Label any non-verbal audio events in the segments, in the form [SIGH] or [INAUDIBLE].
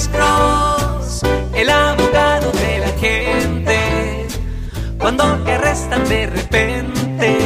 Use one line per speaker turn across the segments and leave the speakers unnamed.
Alex Cross, el abogado de la gente. Cuando te arrestan de repente,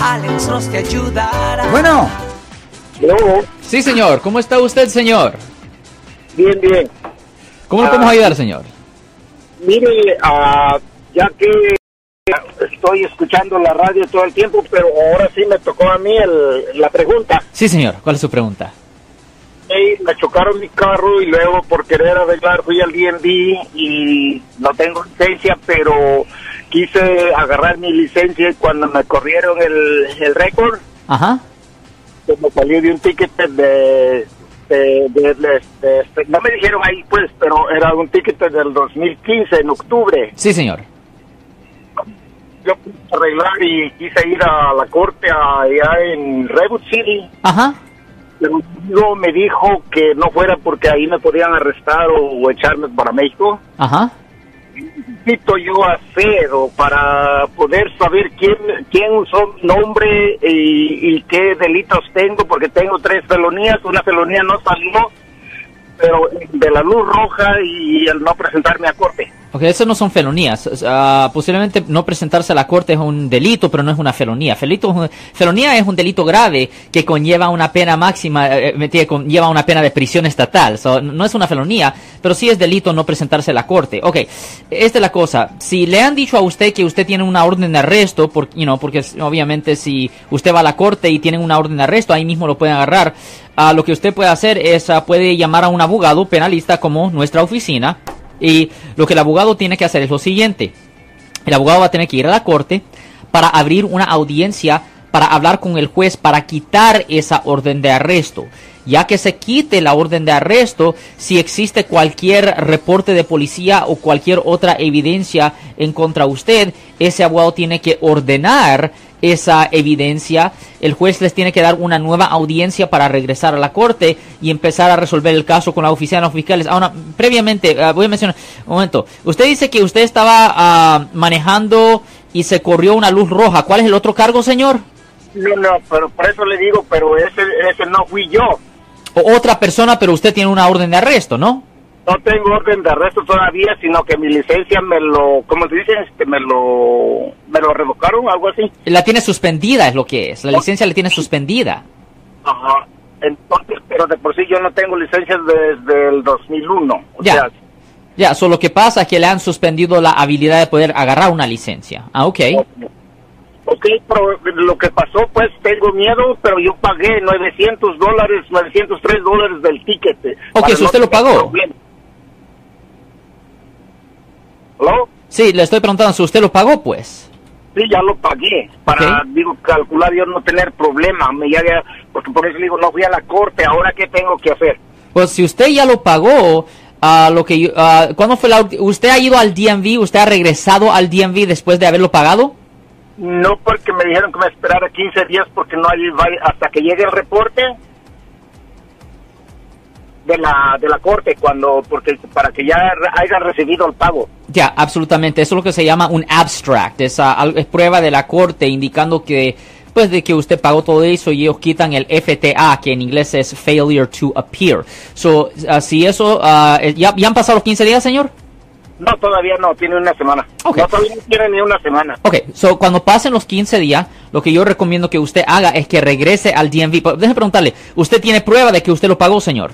Alex Cross te ayudará.
Bueno,
No,
Sí, señor. ¿Cómo está usted, señor?
bien, bien.
¿Cómo le podemos
Ah.
ayudar, señor?
Mire, ah, ya que estoy escuchando la radio todo el tiempo, pero ahora sí me tocó a mí el- la pregunta.
Sí, señor. ¿Cuál es su pregunta?
Me chocaron mi carro y luego por querer arreglar fui al DMV y no tengo licencia, pero quise agarrar mi licencia y cuando me corrieron el, el récord,
Ajá.
pues me salió de un ticket de, de- de- de- de- este, no me dijeron ahí pues, pero era un ticket del 2015 en octubre.
Sí, señor.
Yo quise arreglar y quise ir a la corte allá en Redwood City.
Ajá.
Pero me dijo que no fuera porque ahí me podían arrestar o, o echarme para México.
Ajá.
necesito yo hacer o para poder saber quién quién mi nombre y, y qué delitos tengo? Porque tengo tres felonías, una felonía no salió, pero de la luz roja y el no presentarme a corte.
Ok, eso no son felonías. Ah, posiblemente no presentarse a la corte es un delito, pero no es una felonía. Felito, felonía es un delito grave que conlleva una pena máxima, eh, entiende, conlleva una pena de prisión estatal. So, no es una felonía, pero sí es delito no presentarse a la corte. Ok, esta es la cosa. Si le han dicho a usted que usted tiene una orden de arresto, por, you know, porque obviamente si usted va a la corte y tienen una orden de arresto, ahí mismo lo pueden agarrar. Ah, lo que usted puede hacer es, ah, puede llamar a un abogado penalista como nuestra oficina. Y lo que el abogado tiene que hacer es lo siguiente. El abogado va a tener que ir a la corte para abrir una audiencia para hablar con el juez para quitar esa orden de arresto. Ya que se quite la orden de arresto, si existe cualquier reporte de policía o cualquier otra evidencia en contra usted, ese abogado tiene que ordenar esa evidencia. El juez les tiene que dar una nueva audiencia para regresar a la corte y empezar a resolver el caso con la oficina de los fiscales. Ahora, previamente, ah, voy a mencionar un momento. Usted dice que usted estaba ah, manejando y se corrió una luz roja. ¿Cuál es el otro cargo, señor?
No, no, pero por eso le digo, pero ese, ese no fui yo.
O otra persona, pero usted tiene una orden de arresto, ¿no?
No tengo orden de arresto todavía, sino que mi licencia me lo, como se dice, este, me lo, me lo revocaron, algo así.
La tiene suspendida, es lo que es. La licencia la tiene suspendida.
Ajá. Entonces, pero de por sí yo no tengo licencia desde el 2001. O
Ya.
sea,
Ya, solo lo que pasa es que le han suspendido la habilidad de poder agarrar una licencia. Ah, ok.
Ok, pero lo que pasó, pues tengo miedo, pero yo pagué 900 dólares, 903 dólares del ticket.
Ok,
para
si usted lo pagó.
¿Aló?
Sí, le estoy preguntando si usted lo pagó, pues.
Sí, ya lo pagué para, digo, calcular yo no tener problema. Me ya, ya- porque por eso digo, no fui a la corte, ahora qué tengo que hacer.
Pues si usted ya lo pagó, ah, lo que ah, ¿cuándo fue la ¿Usted ha ido al DMV? ¿Usted ha regresado al DMV después de haberlo pagado?
No porque me dijeron que me esperara 15 días porque no hay hasta que llegue el reporte de la de la corte cuando porque para que ya hayan recibido el pago.
Ya, absolutamente. Eso es lo que se llama un abstract. Es, ah, es prueba de la corte indicando que, pues, de que usted pagó todo eso y ellos quitan el FTA, que en inglés es failure to appear. So, ah, si eso, eh, ¿ya, ¿ya han pasado los 15 días, señor?
No, todavía no, tiene una semana.
Ok.
No, todavía no tiene ni una semana.
Ok, so cuando pasen los 15 días, lo que yo recomiendo que usted haga es que regrese al DMV. Déjeme preguntarle, ¿usted tiene prueba de que usted lo pagó, señor?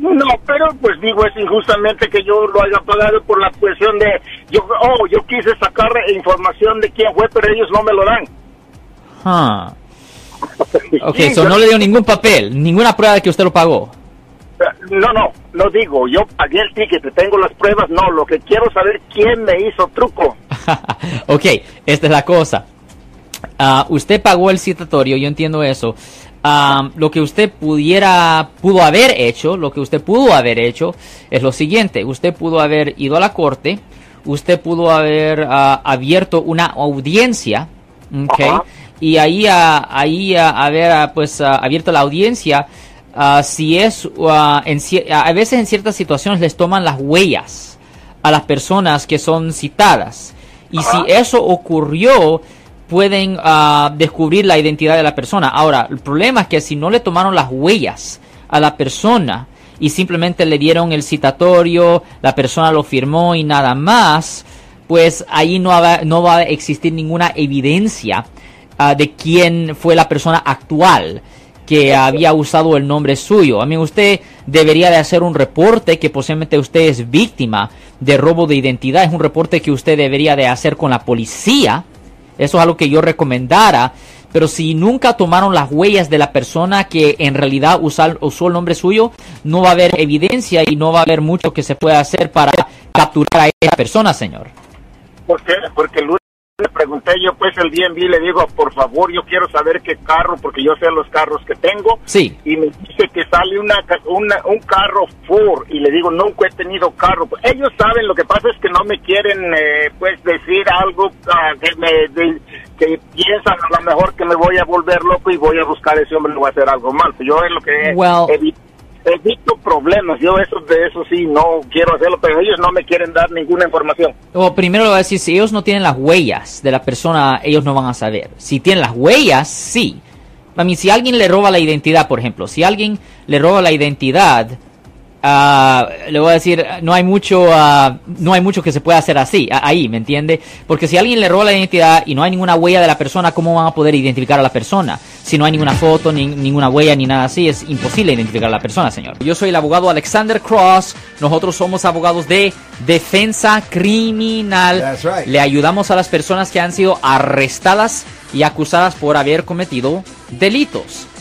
No, pero pues digo, es injustamente que yo lo haya pagado por la cuestión de, yo, oh, yo quise sacar información de quién fue, pero ellos no me lo dan.
Ah. [LAUGHS] Ok,
Sí,
so
yo-
no le dio ningún papel, ninguna prueba de que usted lo pagó.
No, no, no digo, yo pagué el ticket, tengo las pruebas, no, lo que quiero saber quién me hizo truco. [LAUGHS]
ok, esta es la cosa. Ah, usted pagó el citatorio, yo entiendo eso. Ah, lo que usted pudiera, pudo haber hecho, lo que usted pudo haber hecho es lo siguiente. Usted pudo haber ido a la corte, usted pudo haber ah, abierto una audiencia, ok,
Ajá.
y ahí, ah, ahí ah, haber pues abierto la audiencia. Ah, si es, ah, en a veces en ciertas situaciones les toman las huellas a las personas que son citadas. Y si eso ocurrió, pueden ah, descubrir la identidad de la persona. Ahora, el problema es que si no le tomaron las huellas a la persona y simplemente le dieron el citatorio, la persona lo firmó y nada más, pues ahí no va, no va a existir ninguna evidencia de quién fue la persona actual que había usado el nombre suyo. A mí usted debería de hacer un reporte que posiblemente usted es víctima de robo de identidad. Es un reporte que usted debería de hacer con la policía. Eso es algo que yo recomendara. Pero si nunca tomaron las huellas de la persona que en realidad usó el nombre suyo, no va a haber evidencia y no va a haber mucho que se pueda hacer para capturar a esa persona, señor.
¿Por qué? Porque pregunté yo pues el DMV le digo por favor yo quiero saber qué carro porque yo sé los carros que tengo
sí.
Y me dice que sale una, un carro Ford y le digo nunca he tenido carro ellos saben lo que pasa es que no me quieren eh, pues decir algo uh, que me que piensan a lo mejor que me voy a volver loco y voy a buscar a ese hombre y voy a hacer algo mal yo es lo que
well,
evito problemas. Yo eso de eso sí no quiero hacerlo, pero ellos no me quieren dar ninguna información.
O primero lo voy a decir, si ellos no tienen las huellas de la persona, ellos no van a saber. Si tienen las huellas, sí. A mí, si alguien le roba la identidad, por ejemplo, si alguien le roba la identidad, Uh, le voy a decir, no hay mucho, uh, no hay mucho que se pueda hacer así, ahí, ¿me entiende? Porque si alguien le roba la identidad y no hay ninguna huella de la persona, ¿cómo van a poder identificar a la persona? Si no hay ninguna foto, ni, ninguna huella, ni nada así, es imposible identificar a la persona, señor. Yo soy el abogado Alexander Cross, nosotros somos abogados de defensa criminal. Le ayudamos a las personas que han sido arrestadas y acusadas por haber cometido delitos